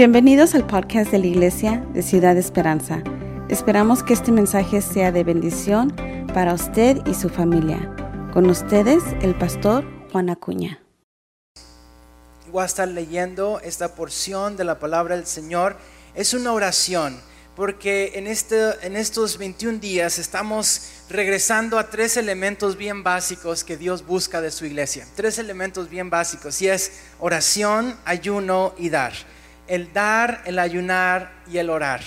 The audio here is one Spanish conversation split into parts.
Bienvenidos al podcast de la Iglesia de Ciudad Esperanza. Esperamos que este mensaje sea de bendición para usted y su familia. Con ustedes, el pastor Juan Acuña. Voy a estar leyendo esta porción de la palabra del Señor. Es una oración, porque en, este, en estos 21 días estamos regresando a tres elementos bien básicos que Dios busca de su iglesia. Tres elementos bien básicos, y es oración, ayuno y dar el dar, el ayunar y el orar.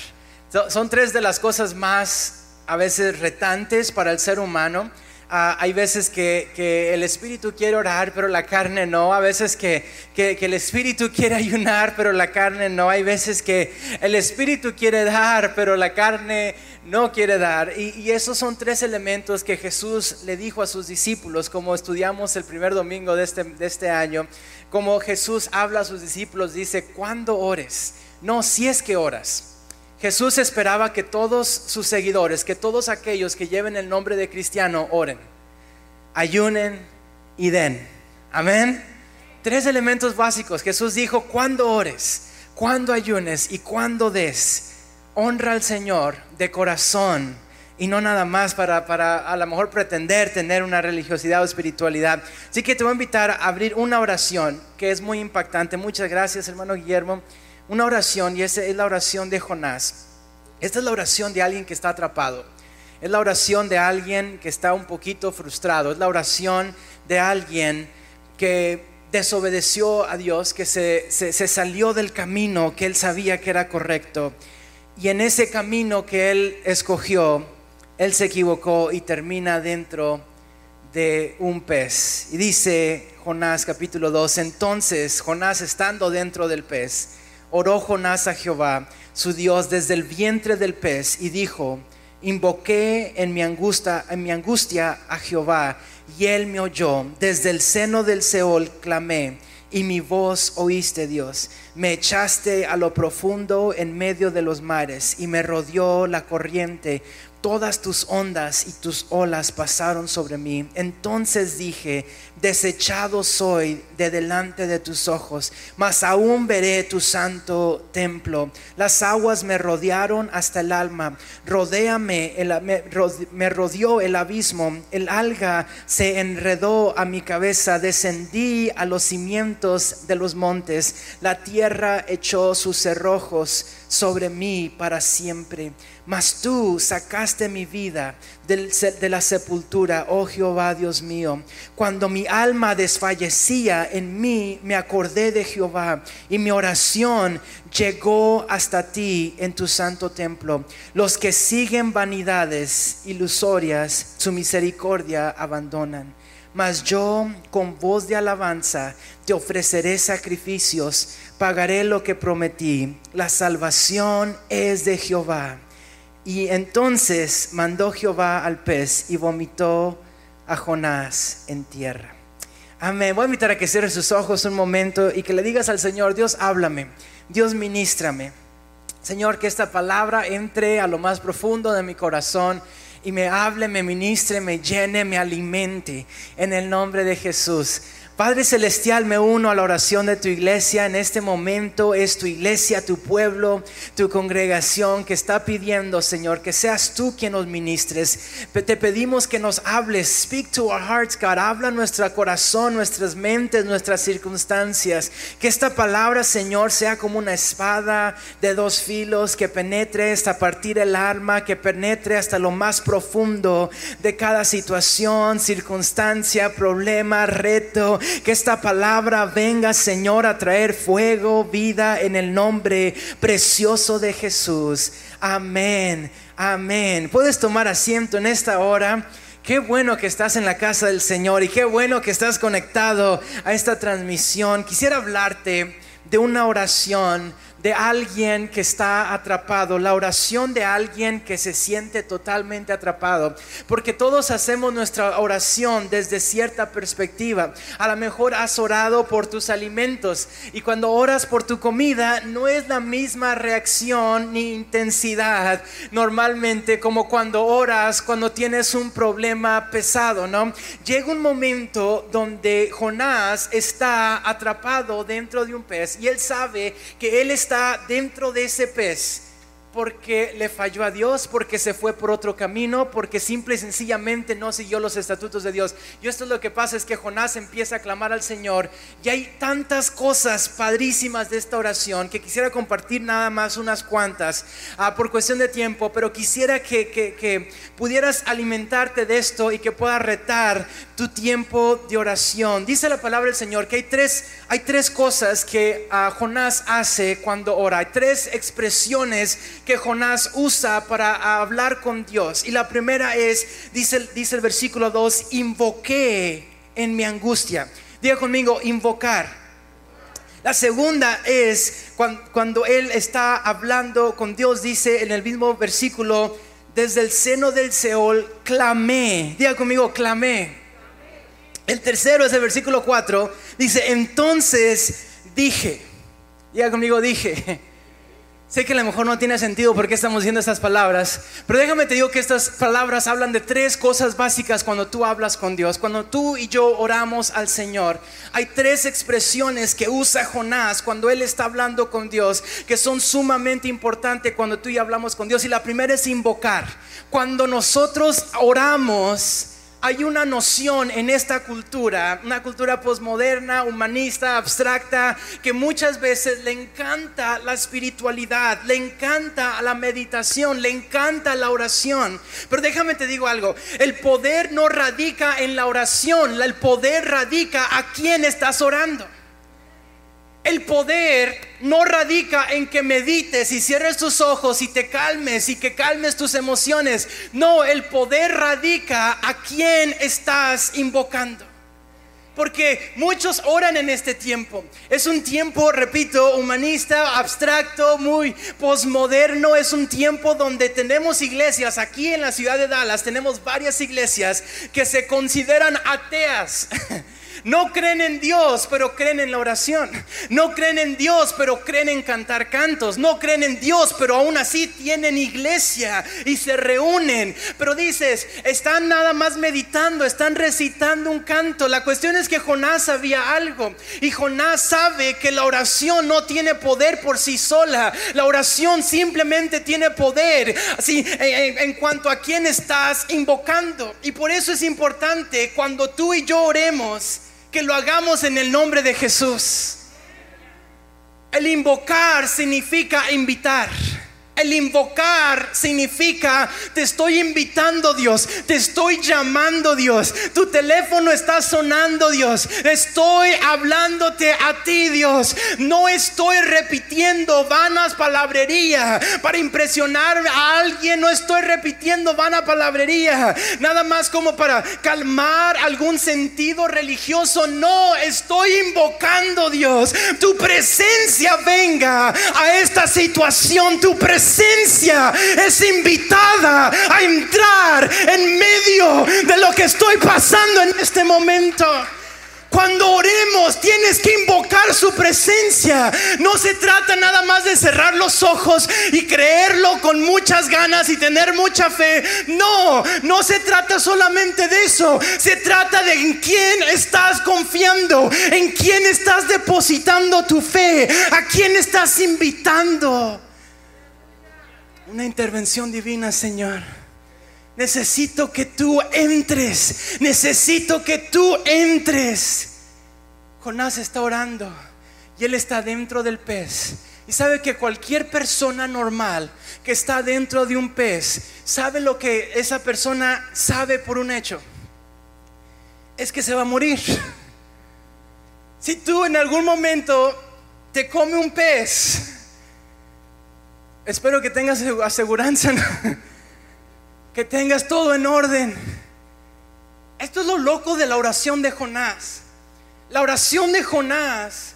Son tres de las cosas más a veces retantes para el ser humano. Ah, hay veces que, el espíritu quiere orar, pero la carne no. A veces que, el espíritu quiere ayunar, pero la carne no. Hay veces que el espíritu quiere dar, pero la carne no quiere dar. Y, esos son tres elementos que Jesús le dijo a sus discípulos, como estudiamos el primer domingo de este, este año como Jesús habla a sus discípulos, dice, cuando ores? No, si es que oras. Jesús esperaba que todos sus seguidores, que todos aquellos que lleven el nombre de cristiano oren, ayunen y den. Amén. Tres elementos básicos. Jesús dijo, cuando ores, cuando ayunes y cuando des, honra al Señor de corazón y no nada más para, para, a lo mejor pretender tener una religiosidad o espiritualidad. Así que te voy a invitar a abrir una oración que es muy impactante. Muchas gracias, hermano Guillermo. Una oración y esa es la oración de Jonás. Esta es la oración de alguien que está atrapado. Es la oración de alguien que está un poquito frustrado. Es la oración de alguien que desobedeció a Dios, que se, se salió del camino que él sabía que era correcto. Y en ese camino que él escogió, él se equivocó y termina dentro de un pez. Y dice Jonás capítulo 2, entonces Jonás estando dentro del pez, oró Jonás a Jehová, su Dios, desde el vientre del pez y dijo, invoqué en mi angustia, en mi angustia a Jehová y él me oyó, desde el seno del Seol clamé y mi voz oíste Dios. Me echaste a lo profundo en medio de los mares y me rodeó la corriente. Todas tus ondas y tus olas pasaron sobre mí. Entonces dije, desechado soy de delante de tus ojos, mas aún veré tu santo templo. Las aguas me rodearon hasta el alma, rodéame, me, me rodeó el abismo, el alga se enredó a mi cabeza, descendí a los cimientos de los montes, la tierra echó sus cerrojos sobre mí para siempre. Mas tú sacaste mi vida de la sepultura, oh Jehová Dios mío. Cuando mi alma desfallecía en mí, me acordé de Jehová y mi oración llegó hasta ti en tu santo templo. Los que siguen vanidades ilusorias, su misericordia abandonan. Mas yo con voz de alabanza te ofreceré sacrificios, pagaré lo que prometí. La salvación es de Jehová y entonces mandó Jehová al pez y vomitó a Jonás en tierra. Amén. Voy a invitar a que cierre sus ojos un momento y que le digas al Señor, Dios háblame, Dios ministrame. Señor, que esta palabra entre a lo más profundo de mi corazón y me hable, me ministre, me llene, me alimente en el nombre de Jesús. Padre Celestial, me uno a la oración de tu iglesia. En este momento es tu iglesia, tu pueblo, tu congregación que está pidiendo, Señor, que seas tú quien nos ministres. Te pedimos que nos hables. Speak to our hearts, God. Habla nuestro corazón, nuestras mentes, nuestras circunstancias. Que esta palabra, Señor, sea como una espada de dos filos que penetre hasta partir el alma, que penetre hasta lo más profundo de cada situación, circunstancia, problema, reto que esta palabra venga, Señor, a traer fuego, vida en el nombre precioso de Jesús. Amén, amén. Puedes tomar asiento en esta hora. Qué bueno que estás en la casa del Señor y qué bueno que estás conectado a esta transmisión. Quisiera hablarte de una oración de alguien que está atrapado, la oración de alguien que se siente totalmente atrapado, porque todos hacemos nuestra oración desde cierta perspectiva. A lo mejor has orado por tus alimentos y cuando oras por tu comida no es la misma reacción ni intensidad normalmente como cuando oras cuando tienes un problema pesado, ¿no? Llega un momento donde Jonás está atrapado dentro de un pez y él sabe que él está dentro de ese pez porque le falló a Dios, porque se fue por otro camino, porque simple y sencillamente no siguió los estatutos de Dios. Y esto es lo que pasa, es que Jonás empieza a clamar al Señor y hay tantas cosas padrísimas de esta oración que quisiera compartir nada más unas cuantas ah, por cuestión de tiempo, pero quisiera que, que, pudieras alimentarte de esto y que pueda retar tu tiempo de oración. Dice la palabra del Señor que hay tres, hay tres cosas que ah, Jonás hace cuando ora, hay tres expresiones que Jonás usa para hablar con Dios. Y la primera es, dice, dice el versículo 2, invoqué en mi angustia. Diga conmigo, invocar. La segunda es cuando, cuando, él está hablando con Dios, dice en el mismo versículo, desde el seno del Seol clamé. Diga conmigo, clamé. El tercero es el versículo 4, dice, entonces dije. Diga conmigo, dije. Sé que a lo mejor no tiene sentido por qué estamos diciendo estas palabras, pero déjame te digo que estas palabras hablan de tres cosas básicas cuando tú hablas con Dios. Cuando tú y yo oramos al Señor, hay tres expresiones que usa Jonás cuando él está hablando con Dios que son sumamente importantes cuando tú y yo hablamos con Dios. Y la primera es invocar. Cuando nosotros oramos, hay una noción en esta cultura, una cultura posmoderna, humanista, abstracta, que muchas veces le encanta la espiritualidad, le encanta la meditación, le encanta la oración. Pero déjame te digo algo, el poder no radica en la oración, el poder radica a quien estás orando. El poder no radica en que medites y cierres tus ojos y te calmes y que calmes tus emociones. No, el poder radica a quien estás invocando. Porque muchos oran en este tiempo. Es un tiempo, repito, humanista, abstracto, muy posmoderno. Es un tiempo donde tenemos iglesias. Aquí en la ciudad de Dallas tenemos varias iglesias que se consideran ateas. No creen en Dios, pero creen en la oración. No creen en Dios, pero creen en cantar cantos. No creen en Dios, pero aún así tienen iglesia y se reúnen. Pero dices, están nada más meditando, están recitando un canto. La cuestión es que Jonás sabía algo. Y Jonás sabe que la oración no tiene poder por sí sola. La oración simplemente tiene poder así, en, en cuanto a quién estás invocando. Y por eso es importante cuando tú y yo oremos que lo hagamos en el nombre de Jesús. El invocar significa invitar. El invocar significa, te estoy invitando Dios, te estoy llamando Dios, tu teléfono está sonando Dios, estoy hablándote a ti Dios, no estoy repitiendo vanas palabrería para impresionar a alguien, no estoy repitiendo vana palabrería, nada más como para calmar algún sentido religioso, no, estoy invocando Dios, tu presencia venga a esta situación, tu presencia presencia es invitada a entrar en medio de lo que estoy pasando en este momento. Cuando oremos tienes que invocar su presencia. No se trata nada más de cerrar los ojos y creerlo con muchas ganas y tener mucha fe. No, no se trata solamente de eso. Se trata de en quién estás confiando, en quién estás depositando tu fe, a quién estás invitando. Una intervención divina, Señor. Necesito que tú entres. Necesito que tú entres. Jonás está orando y él está dentro del pez. Y sabe que cualquier persona normal que está dentro de un pez sabe lo que esa persona sabe por un hecho. Es que se va a morir. Si tú en algún momento te come un pez, Espero que tengas aseguranza, que tengas todo en orden. Esto es lo loco de la oración de Jonás. La oración de Jonás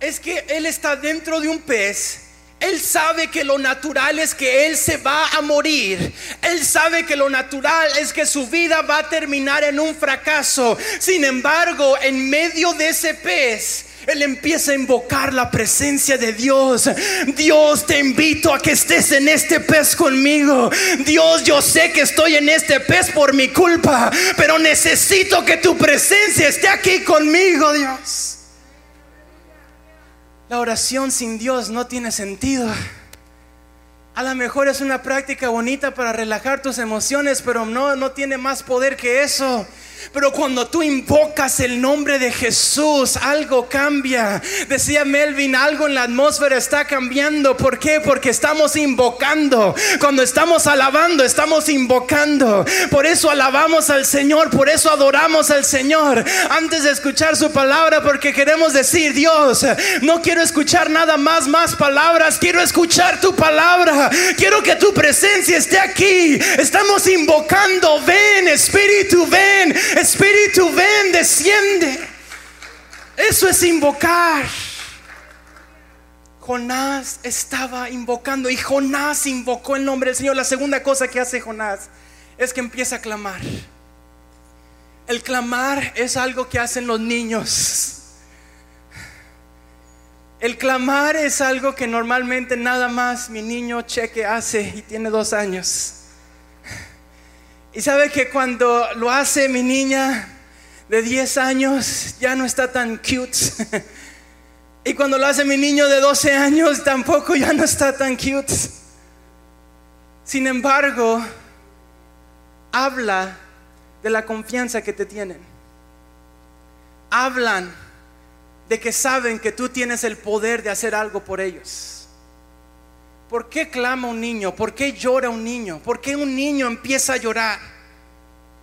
es que él está dentro de un pez. Él sabe que lo natural es que él se va a morir. Él sabe que lo natural es que su vida va a terminar en un fracaso. Sin embargo, en medio de ese pez, él empieza a invocar la presencia de Dios. Dios, te invito a que estés en este pez conmigo. Dios, yo sé que estoy en este pez por mi culpa, pero necesito que tu presencia esté aquí conmigo, Dios. la oración sin Dios no tiene sentido. A lo mejor es una práctica bonita para relajar tus emociones, pero no, no tiene más poder que eso. Pero cuando tú invocas el nombre de Jesús, algo cambia. Decía Melvin, algo en la atmósfera está cambiando. ¿Por qué? Porque estamos invocando. Cuando estamos alabando, estamos invocando. Por eso alabamos al Señor, por eso adoramos al Señor. Antes de escuchar su palabra, porque queremos decir, Dios, no quiero escuchar nada más, más palabras. Quiero escuchar tu palabra. Quiero que tu presencia esté aquí. Estamos invocando. Ven, Espíritu, ven. Espíritu, ven, desciende. Eso es invocar. Jonás estaba invocando y Jonás invocó el nombre del Señor. La segunda cosa que hace Jonás es que empieza a clamar. El clamar es algo que hacen los niños. El clamar es algo que normalmente nada más mi niño cheque hace y tiene dos años. Y sabe que cuando lo hace mi niña de 10 años ya no está tan cute. y cuando lo hace mi niño de 12 años tampoco ya no está tan cute. Sin embargo, habla de la confianza que te tienen. Hablan de que saben que tú tienes el poder de hacer algo por ellos. ¿Por qué clama un niño? ¿Por qué llora un niño? ¿Por qué un niño empieza a llorar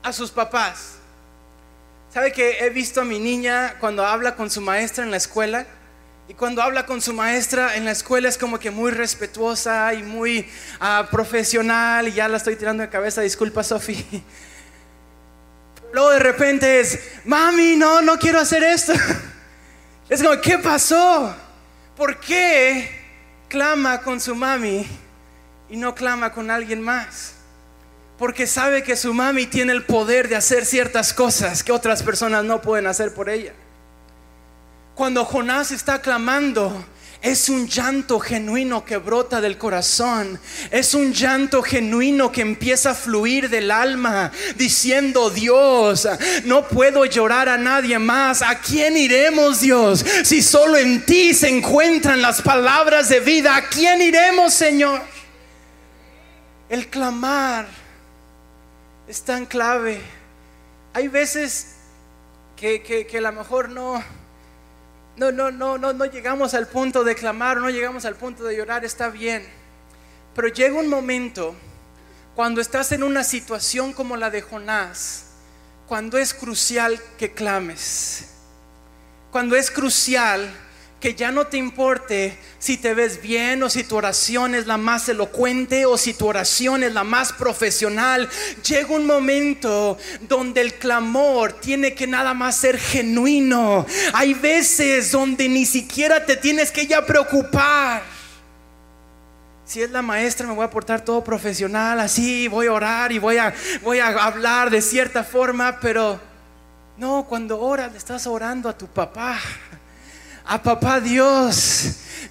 a sus papás? ¿Sabe que he visto a mi niña cuando habla con su maestra en la escuela? Y cuando habla con su maestra en la escuela es como que muy respetuosa y muy ah, profesional. Y ya la estoy tirando de cabeza, disculpa Sofi. Luego de repente es, mami, no, no quiero hacer esto. Es como, ¿qué pasó? ¿Por qué clama con su mami y no clama con alguien más. Porque sabe que su mami tiene el poder de hacer ciertas cosas que otras personas no pueden hacer por ella. Cuando Jonás está clamando, es un llanto genuino que brota del corazón. Es un llanto genuino que empieza a fluir del alma, diciendo, Dios, no puedo llorar a nadie más. ¿A quién iremos, Dios? Si solo en ti se encuentran las palabras de vida, ¿a quién iremos, Señor? El clamar es tan clave. Hay veces que, que, a lo mejor no no, no, no, no, no llegamos al punto de clamar, no llegamos al punto de llorar, está bien. Pero llega un momento cuando estás en una situación como la de Jonás, cuando es crucial que clames, cuando es crucial que ya no te importe si te ves bien o si tu oración es la más elocuente o si tu oración es la más profesional. Llega un momento donde el clamor tiene que nada más ser genuino. Hay veces donde ni siquiera te tienes que ya preocupar. Si es la maestra me voy a portar todo profesional, así voy a orar y voy a, voy a hablar de cierta forma, pero no, cuando oras le estás orando a tu papá a papá Dios.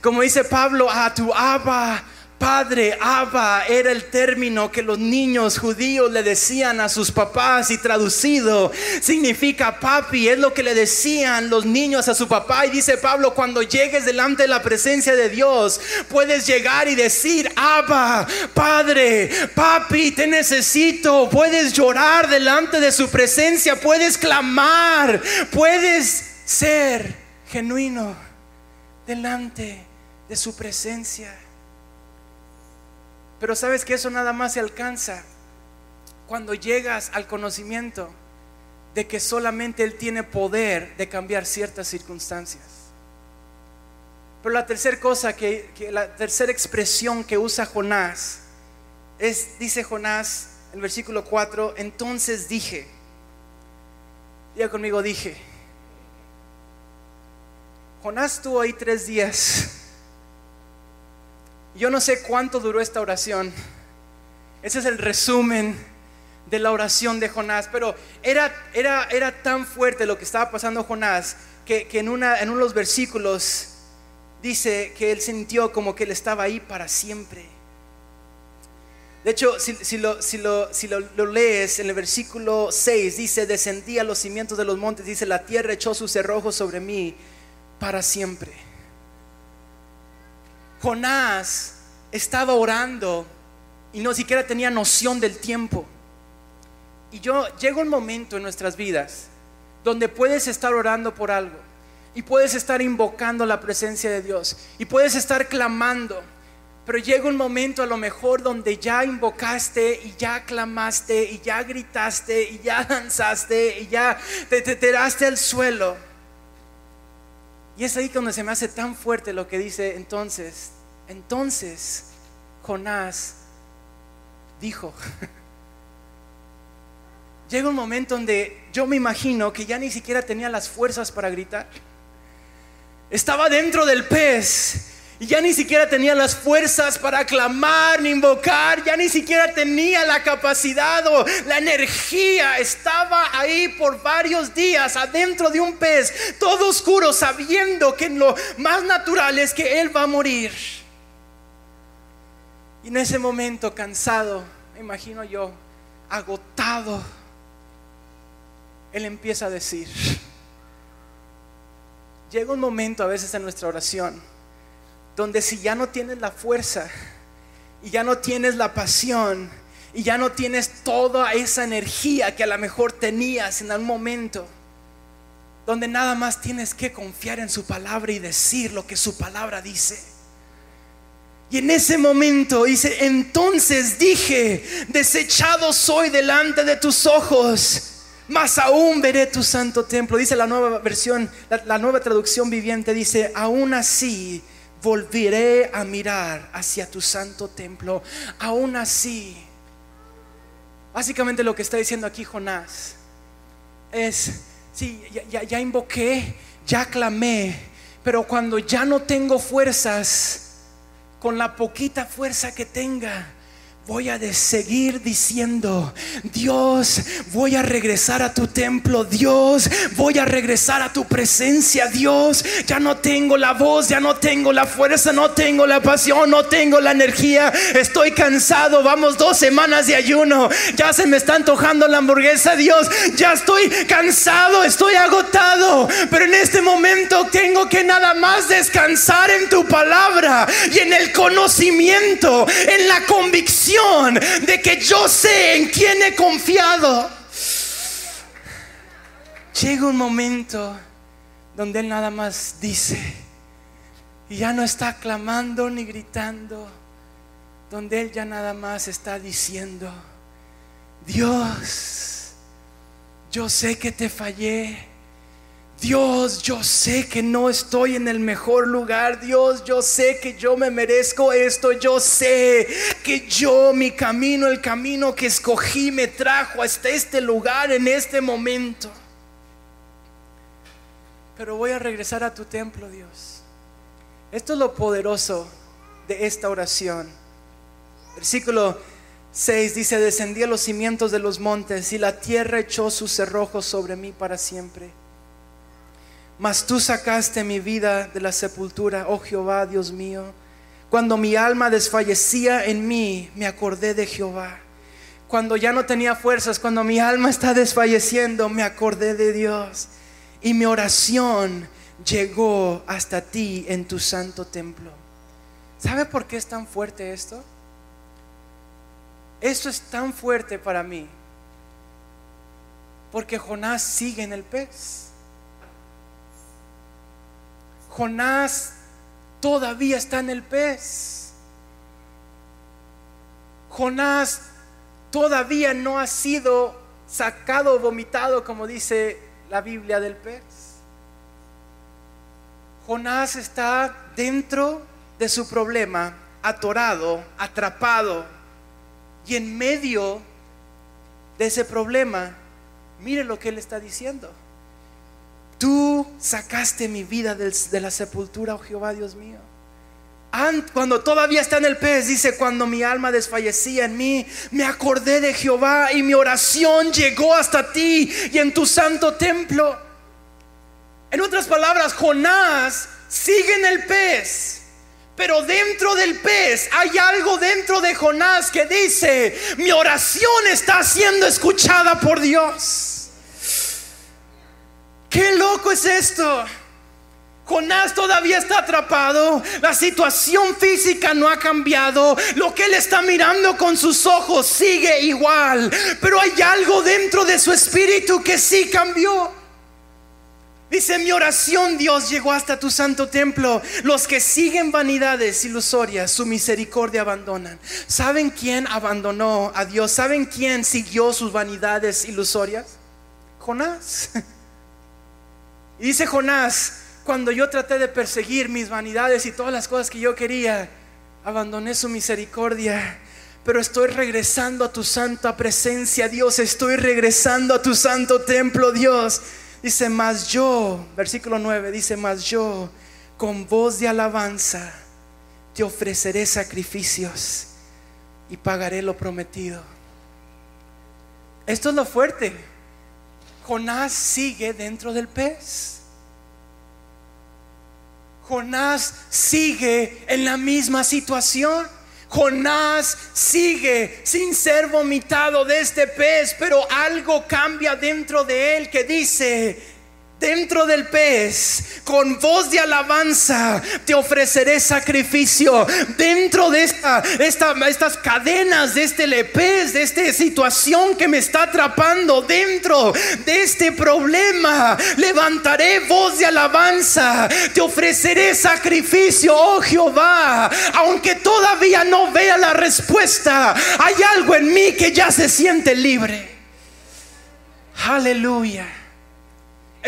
Como dice Pablo, a tu Abba. Padre, Abba era el término que los niños judíos le decían a sus papás y traducido significa papi, es lo que le decían los niños a su papá y dice Pablo, cuando llegues delante de la presencia de Dios, puedes llegar y decir, Abba, Padre, papi, te necesito, puedes llorar delante de su presencia, puedes clamar, puedes ser genuino delante de su presencia. Pero sabes que eso nada más se alcanza cuando llegas al conocimiento de que solamente Él tiene poder de cambiar ciertas circunstancias. Pero la tercera cosa que, la tercera expresión que usa Jonás es, dice Jonás, el versículo 4, entonces dije, diga conmigo, dije, Jonás estuvo ahí tres días. Yo no sé cuánto duró esta oración. Ese es el resumen de la oración de Jonás. Pero era, era, era tan fuerte lo que estaba pasando Jonás que, en, una, en uno de los versículos dice que él sintió como que él estaba ahí para siempre. De hecho, si, lo, si, lo, si lo, lees en el versículo 6, dice, descendí a los cimientos de los montes, dice, la tierra echó sus cerrojos sobre mí para siempre. Jonás estaba orando y no siquiera tenía noción del tiempo. Y yo llega un momento en nuestras vidas donde puedes estar orando por algo y puedes estar invocando la presencia de Dios y puedes estar clamando. Pero llega un momento a lo mejor donde ya invocaste y ya clamaste y ya gritaste y ya danzaste y ya te, te tiraste al suelo. Y es ahí donde se me hace tan fuerte lo que dice entonces. Entonces Jonás dijo, llega un momento donde yo me imagino que ya ni siquiera tenía las fuerzas para gritar. Estaba dentro del pez y ya ni siquiera tenía las fuerzas para clamar ni invocar, ya ni siquiera tenía la capacidad o la energía. Estaba ahí por varios días adentro de un pez, todo oscuro, sabiendo que lo más natural es que él va a morir. Y en ese momento, cansado, me imagino yo, agotado, él empieza a decir, llega un momento a veces en nuestra oración donde si ya no tienes la fuerza y ya no tienes la pasión y ya no tienes toda esa energía que a lo mejor tenías en algún momento, donde nada más tienes que confiar en su palabra y decir lo que su palabra dice. Y en ese momento dice, entonces dije, desechado soy delante de tus ojos más aún veré tu santo templo. Dice la nueva versión, la, nueva traducción viviente, dice, aún así volveré a mirar hacia tu santo templo. Aún así. Básicamente lo que está diciendo aquí Jonás es, sí, ya, ya invoqué, ya clamé, pero cuando ya no tengo fuerzas, con la poquita fuerza que tenga, voy a seguir diciendo, Dios, voy a regresar a tu templo, Dios, voy a regresar a tu presencia, Dios, ya no tengo la voz, ya no tengo la fuerza, no tengo la pasión, no tengo la energía, estoy cansado, vamos dos semanas de ayuno, ya se me está antojando la hamburguesa, Dios, ya estoy cansado, estoy agotado, pero en este momento tengo que nada más descansar en tu palabra y en el conocimiento, en la convicción de que yo sé en quién he confiado. Llega un momento donde Él nada más dice, y ya no está clamando ni gritando, donde Él ya nada más está diciendo, Dios, yo sé que te fallé. Dios, yo sé que no estoy en el mejor lugar. Dios, yo sé que yo me merezco esto. Yo sé que yo, mi camino, el camino que escogí, me trajo hasta este lugar en este momento. Pero voy a regresar a tu templo, Dios. Esto es lo poderoso de esta oración. Versículo 6 dice, descendí a los cimientos de los montes y la tierra echó sus cerrojos sobre mí para siempre. Mas tú sacaste mi vida de la sepultura, oh Jehová, Dios mío. Cuando mi alma desfallecía en mí, me acordé de Jehová. Cuando ya no tenía fuerzas, cuando mi alma está desfalleciendo, me acordé de Dios. Y mi oración llegó hasta ti en tu santo templo. ¿Sabe por qué es tan fuerte esto? Esto es tan fuerte para mí. Porque Jonás sigue en el pez. Jonás todavía está en el pez. Jonás todavía no ha sido sacado vomitado, como dice la Biblia del pez. Jonás está dentro de su problema, atorado, atrapado. Y en medio de ese problema, mire lo que él está diciendo. Tú sacaste mi vida de la sepultura, oh Jehová Dios mío. Cuando todavía está en el pez, dice, cuando mi alma desfallecía en mí, me acordé de Jehová y mi oración llegó hasta ti y en tu santo templo. En otras palabras, Jonás sigue en el pez, pero dentro del pez hay algo dentro de Jonás que dice, mi oración está siendo escuchada por Dios. ¿Qué loco es esto? Jonás todavía está atrapado, la situación física no ha cambiado, lo que él está mirando con sus ojos sigue igual, pero hay algo dentro de su espíritu que sí cambió. Dice mi oración, Dios llegó hasta tu santo templo. Los que siguen vanidades ilusorias, su misericordia abandonan. ¿Saben quién abandonó a Dios? ¿Saben quién siguió sus vanidades ilusorias? Jonás. Y dice Jonás, cuando yo traté de perseguir mis vanidades y todas las cosas que yo quería, abandoné su misericordia. Pero estoy regresando a tu santa presencia, Dios. Estoy regresando a tu santo templo, Dios. Dice, más yo, versículo 9, dice, más yo, con voz de alabanza, te ofreceré sacrificios y pagaré lo prometido. Esto es lo fuerte. Jonás sigue dentro del pez. Jonás sigue en la misma situación. Jonás sigue sin ser vomitado de este pez, pero algo cambia dentro de él que dice, Dentro del pez, con voz de alabanza, te ofreceré sacrificio. Dentro de esta, estas cadenas, de este pez, de esta situación que me está atrapando, dentro de este problema, levantaré voz de alabanza. Te ofreceré sacrificio, oh Jehová. Aunque todavía no vea la respuesta, hay algo en mí que ya se siente libre. Aleluya.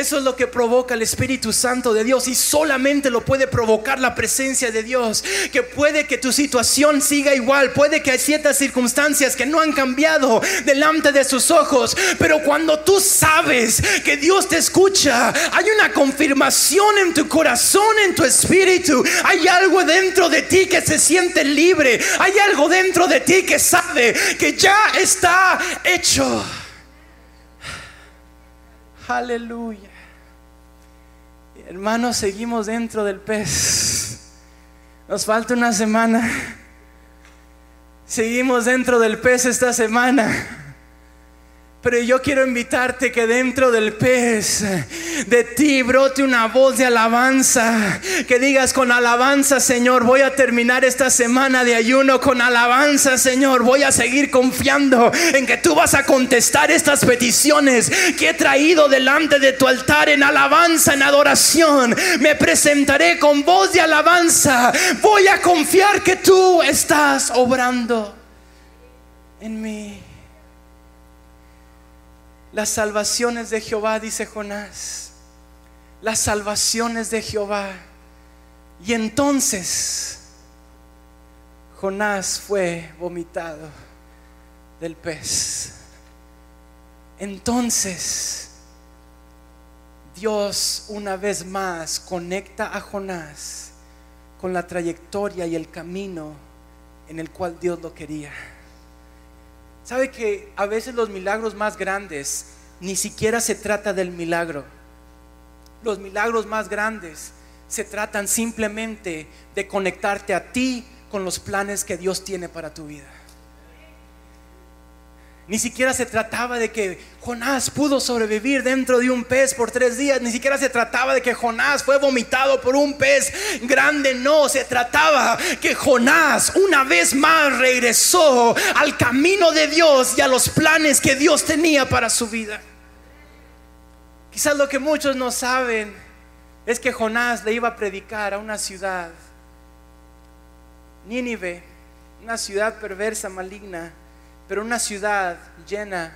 Eso es lo que provoca el Espíritu Santo de Dios y solamente lo puede provocar la presencia de Dios. Que puede que tu situación siga igual, puede que hay ciertas circunstancias que no han cambiado delante de sus ojos, pero cuando tú sabes que Dios te escucha, hay una confirmación en tu corazón, en tu espíritu, hay algo dentro de ti que se siente libre, hay algo dentro de ti que sabe que ya está hecho. Aleluya. Hermanos, seguimos dentro del pez. Nos falta una semana. Seguimos dentro del pez esta semana. Pero yo quiero invitarte que dentro del pez de ti brote una voz de alabanza. Que digas con alabanza, Señor, voy a terminar esta semana de ayuno con alabanza, Señor. Voy a seguir confiando en que tú vas a contestar estas peticiones que he traído delante de tu altar en alabanza, en adoración. Me presentaré con voz de alabanza. Voy a confiar que tú estás obrando en mí. Las salvaciones de Jehová, dice Jonás. Las salvaciones de Jehová. Y entonces Jonás fue vomitado del pez. Entonces Dios una vez más conecta a Jonás con la trayectoria y el camino en el cual Dios lo quería. ¿Sabe que a veces los milagros más grandes ni siquiera se trata del milagro? Los milagros más grandes se tratan simplemente de conectarte a ti con los planes que Dios tiene para tu vida. Ni siquiera se trataba de que Jonás pudo sobrevivir dentro de un pez por tres días. Ni siquiera se trataba de que Jonás fue vomitado por un pez grande. No, se trataba que Jonás una vez más regresó al camino de Dios y a los planes que Dios tenía para su vida. Quizás lo que muchos no saben es que Jonás le iba a predicar a una ciudad, Nínive, una ciudad perversa, maligna pero una ciudad llena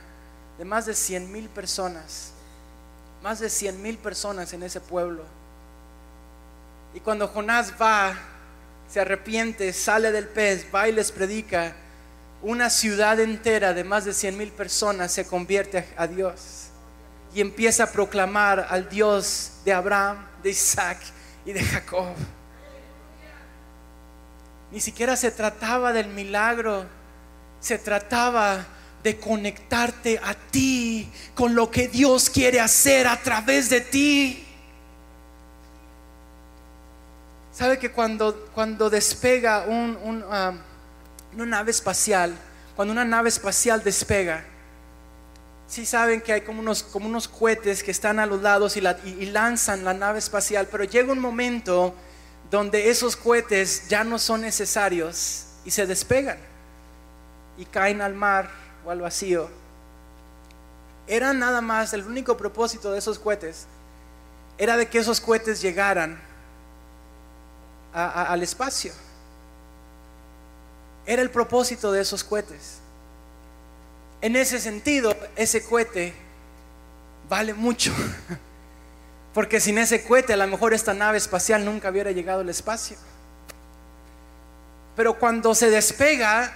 de más de 100 mil personas, más de 100 mil personas en ese pueblo. Y cuando Jonás va, se arrepiente, sale del pez, va y les predica, una ciudad entera de más de 100 mil personas se convierte a Dios y empieza a proclamar al Dios de Abraham, de Isaac y de Jacob. Ni siquiera se trataba del milagro se trataba de conectarte a ti con lo que Dios quiere hacer a través de ti. ¿Sabe que cuando, cuando despega un, una nave espacial, cuando una nave espacial despega, sí saben que hay como unos, como unos cohetes que están a los lados y, y lanzan la nave espacial, pero llega un momento donde esos cohetes ya no son necesarios y se despegan y caen al mar o al vacío. Era nada más, el único propósito de esos cohetes era de que esos cohetes llegaran al espacio. Era el propósito de esos cohetes. En ese sentido, ese cohete vale mucho. Porque sin ese cohete a lo mejor esta nave espacial nunca hubiera llegado al espacio. Pero cuando se despega,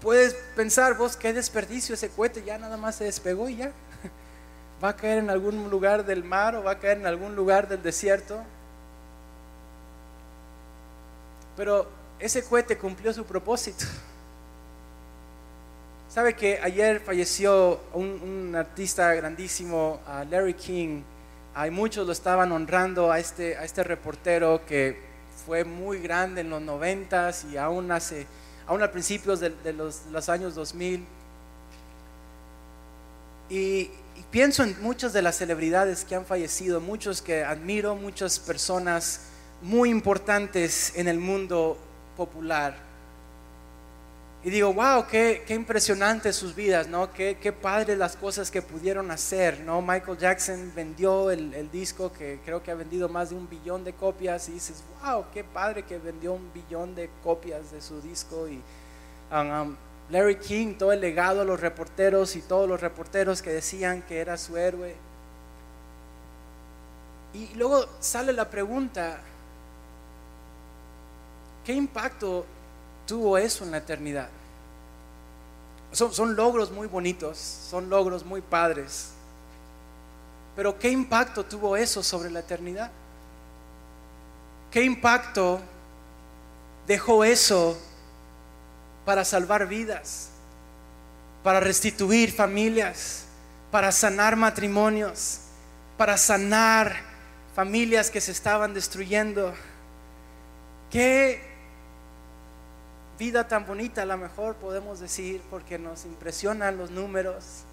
puedes pensar vos qué desperdicio ese cohete, ya nada más se despegó y ya. Va a caer en algún lugar del mar o va a caer en algún lugar del desierto. Pero ese cohete cumplió su propósito. Sabe que ayer falleció un, artista grandísimo, Larry King. Hay muchos lo estaban honrando a este, a este reportero que fue muy grande en los noventas y aún hace, aún a principios de, los, años 2000. Y, y, pienso en muchas de las celebridades que han fallecido, muchos que admiro, muchas personas muy importantes en el mundo popular. Y digo, wow, qué, qué impresionante sus vidas, ¿no? Qué, qué padre las cosas que pudieron hacer, ¿no? Michael Jackson vendió el, el, disco que creo que ha vendido más de un billón de copias y dices, wow, qué padre que vendió un billón de copias de su disco. Y um, um, Larry King, todo el legado a los reporteros y todos los reporteros que decían que era su héroe. Y luego sale la pregunta, ¿qué impacto tuvo eso en la eternidad. Son, son, logros muy bonitos, son logros muy padres. Pero ¿qué impacto tuvo eso sobre la eternidad? ¿Qué impacto dejó eso para salvar vidas, para restituir familias, para sanar matrimonios, para sanar familias que se estaban destruyendo? ¿Qué vida tan bonita, a lo mejor podemos decir, porque nos impresionan los números.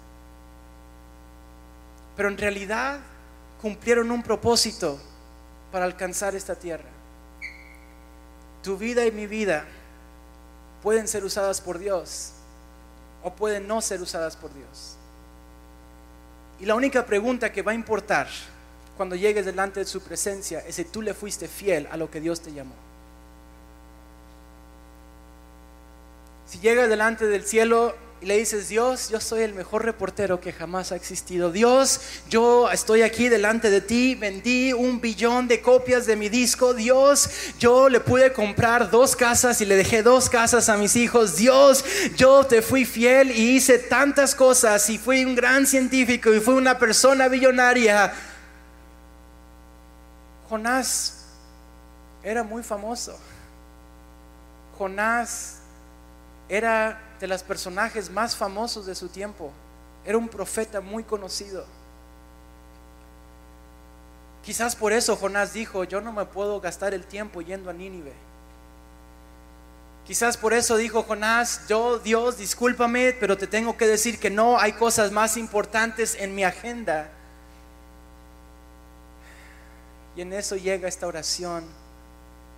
Pero en realidad cumplieron un propósito para alcanzar esta tierra. Tu vida y mi vida pueden ser usadas por Dios o pueden no ser usadas por Dios. Y la única pregunta que va a importar cuando llegues delante de su presencia es si tú le fuiste fiel a lo que Dios te llamó. Si llegas delante del cielo y le dices, Dios, yo soy el mejor reportero que jamás ha existido. Dios, yo estoy aquí delante de ti, vendí un billón de copias de mi disco. Dios, yo le pude comprar dos casas y le dejé dos casas a mis hijos. Dios, yo te fui fiel y hice tantas cosas y fui un gran científico y fui una persona billonaria. Jonás era muy famoso. Jonás era de los personajes más famosos de su tiempo. Era un profeta muy conocido. Quizás por eso Jonás dijo, yo no me puedo gastar el tiempo yendo a Nínive. Quizás por eso dijo Jonás, yo Dios, discúlpame, pero te tengo que decir que no, hay cosas más importantes en mi agenda. Y en eso llega esta oración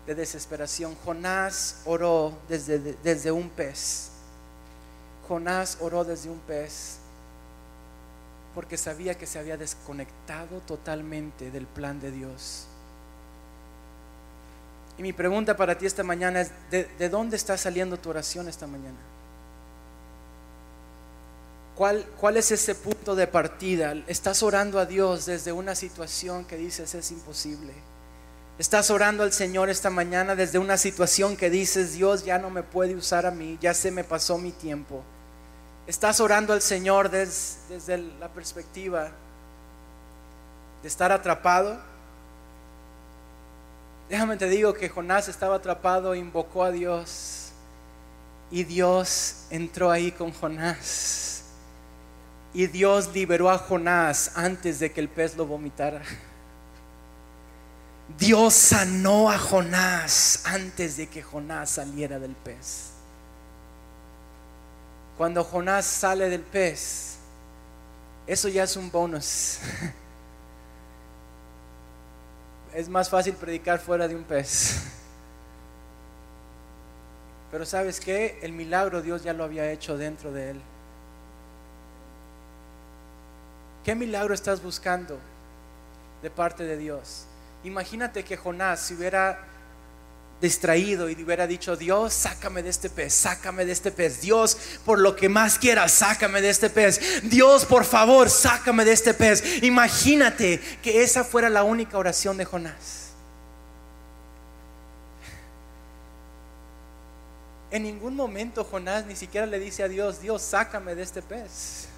de desesperación. Jonás oró desde, desde un pez. Jonás oró desde un pez porque sabía que se había desconectado totalmente del plan de Dios. Y mi pregunta para ti esta mañana es, ¿de, de dónde está saliendo tu oración esta mañana? ¿Cuál, ¿Cuál es ese punto de partida? ¿Estás orando a Dios desde una situación que dices es imposible? Estás orando al Señor esta mañana desde una situación que dices, Dios ya no me puede usar a mí, ya se me pasó mi tiempo. Estás orando al Señor desde, la perspectiva de estar atrapado. Déjame te digo que Jonás estaba atrapado, invocó a Dios y Dios entró ahí con Jonás. Y Dios liberó a Jonás antes de que el pez lo vomitara. Dios sanó a Jonás antes de que Jonás saliera del pez. Cuando Jonás sale del pez, eso ya es un bonus. Es más fácil predicar fuera de un pez. Pero sabes qué? El milagro Dios ya lo había hecho dentro de él. ¿Qué milagro estás buscando de parte de Dios? Imagínate que Jonás se hubiera distraído y hubiera dicho, Dios, sácame de este pez, sácame de este pez. Dios, por lo que más quieras, sácame de este pez. Dios, por favor, sácame de este pez. Imagínate que esa fuera la única oración de Jonás. En ningún momento Jonás ni siquiera le dice a Dios, Dios, sácame de este pez.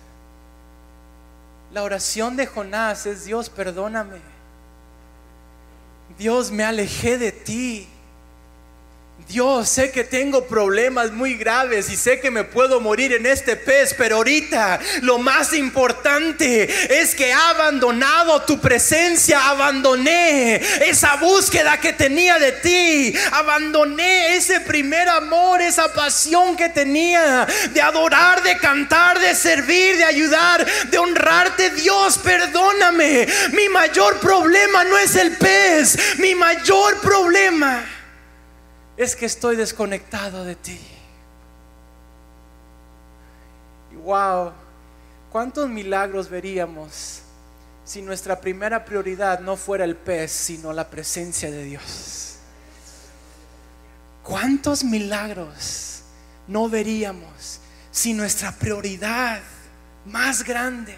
La oración de Jonás es, Dios, perdóname. Dios, me alejé de ti. Dios, sé que tengo problemas muy graves y sé que me puedo morir en este pez, pero ahorita lo más importante es que he abandonado tu presencia, abandoné esa búsqueda que tenía de ti, abandoné ese primer amor, esa pasión que tenía de adorar, de cantar, de servir, de ayudar, de honrarte. Dios, perdóname. Mi mayor problema no es el pez, mi mayor problema es que estoy desconectado de ti. Y wow, ¿cuántos milagros veríamos si nuestra primera prioridad no fuera el pez, sino la presencia de Dios? ¿Cuántos milagros no veríamos si nuestra prioridad más grande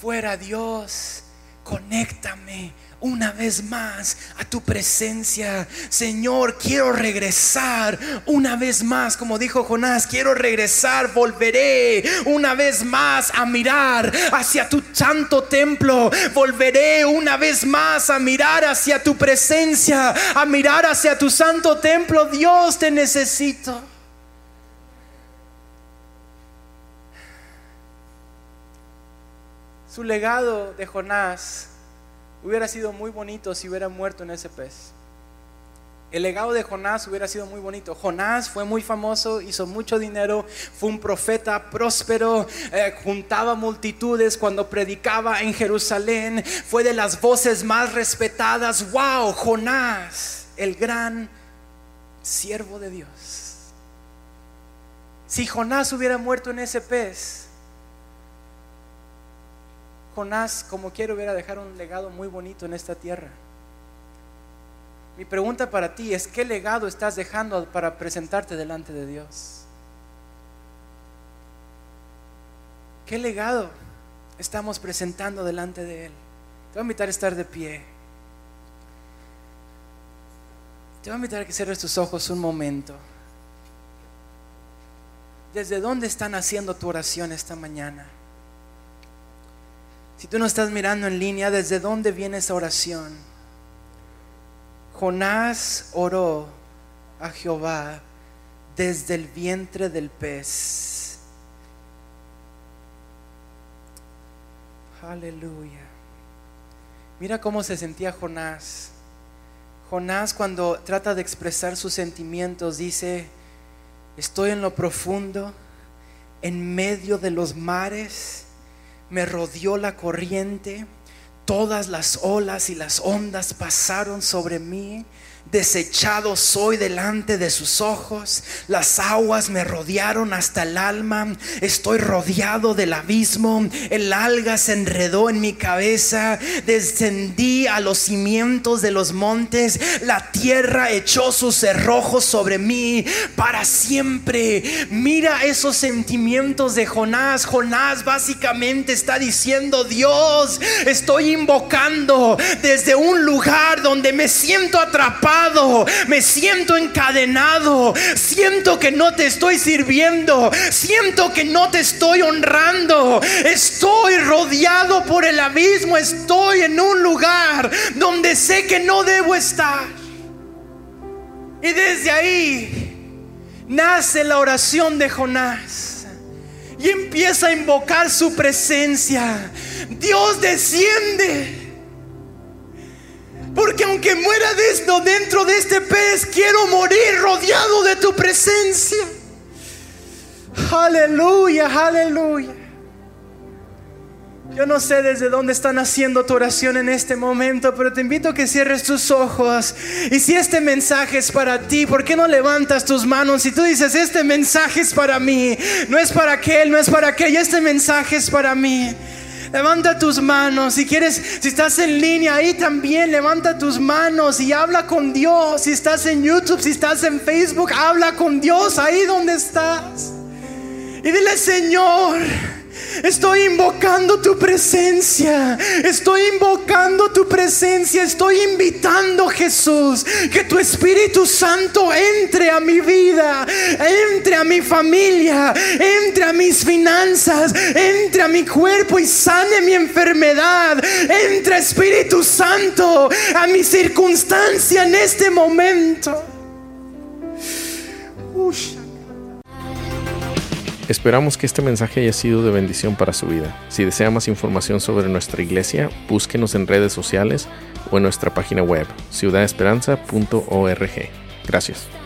fuera Dios? Conéctame una vez más a tu presencia. Señor, quiero regresar una vez más, como dijo Jonás, quiero regresar, volveré una vez más a mirar hacia tu santo templo, volveré una vez más a mirar hacia tu presencia, a mirar hacia tu santo templo. Dios, te necesito. Su legado de Jonás Hubiera sido muy bonito si hubiera muerto en ese pez. El legado de Jonás hubiera sido muy bonito. Jonás fue muy famoso, hizo mucho dinero, fue un profeta próspero, eh, juntaba multitudes cuando predicaba en Jerusalén, fue de las voces más respetadas. ¡Wow! Jonás, el gran siervo de Dios. Si Jonás hubiera muerto en ese pez, Jonás, como quiero, hubiera dejar un legado muy bonito en esta tierra. Mi pregunta para ti es, ¿qué legado estás dejando para presentarte delante de Dios? ¿Qué legado estamos presentando delante de Él? Te voy a invitar a estar de pie. Te voy a invitar a que cierres tus ojos un momento. ¿Desde dónde están haciendo tu oración esta mañana? Si tú no estás mirando en línea, ¿desde dónde viene esa oración? Jonás oró a Jehová desde el vientre del pez. Aleluya. Mira cómo se sentía Jonás. Jonás cuando trata de expresar sus sentimientos dice, estoy en lo profundo, en medio de los mares me rodeó la corriente, todas las olas y las ondas pasaron sobre mí desechado soy delante de sus ojos, las aguas me rodearon hasta el alma, estoy rodeado del abismo, el alga se enredó en mi cabeza, descendí a los cimientos de los montes, la tierra echó sus cerrojos sobre mí para siempre. Mira esos sentimientos de Jonás, Jonás básicamente está diciendo, Dios, estoy invocando desde un lugar donde me siento atrapado me siento encadenado, siento que no te estoy sirviendo, siento que no te estoy honrando, estoy rodeado por el abismo, estoy en un lugar donde sé que no debo estar. Y desde ahí nace la oración de Jonás. Y empieza a invocar su presencia. Dios desciende porque aunque muera desno dentro de este pez, quiero morir rodeado de tu presencia. Aleluya, aleluya. Yo no sé desde dónde están haciendo tu oración en este momento, pero te invito a que cierres tus ojos. Y si este mensaje es para ti, ¿por qué no levantas tus manos? Si tú dices, este mensaje es para mí, no es para aquel, no es para aquella, este mensaje es para mí. Levanta tus manos. Si quieres, si estás en línea, ahí también levanta tus manos y habla con Dios. Si estás en YouTube, si estás en Facebook, habla con Dios ahí donde estás. Y dile, Señor. Estoy invocando tu presencia. Estoy invocando tu presencia. Estoy invitando, Jesús, que tu Espíritu Santo entre a mi vida, entre a mi familia, entre a mis finanzas, entre a mi cuerpo y sane mi enfermedad. Entre Espíritu Santo a mi circunstancia en este momento. Esperamos que este mensaje haya sido de bendición para su vida. Si desea más información sobre nuestra iglesia, búsquenos en redes sociales o en nuestra página web ciudadesperanza.org. Gracias.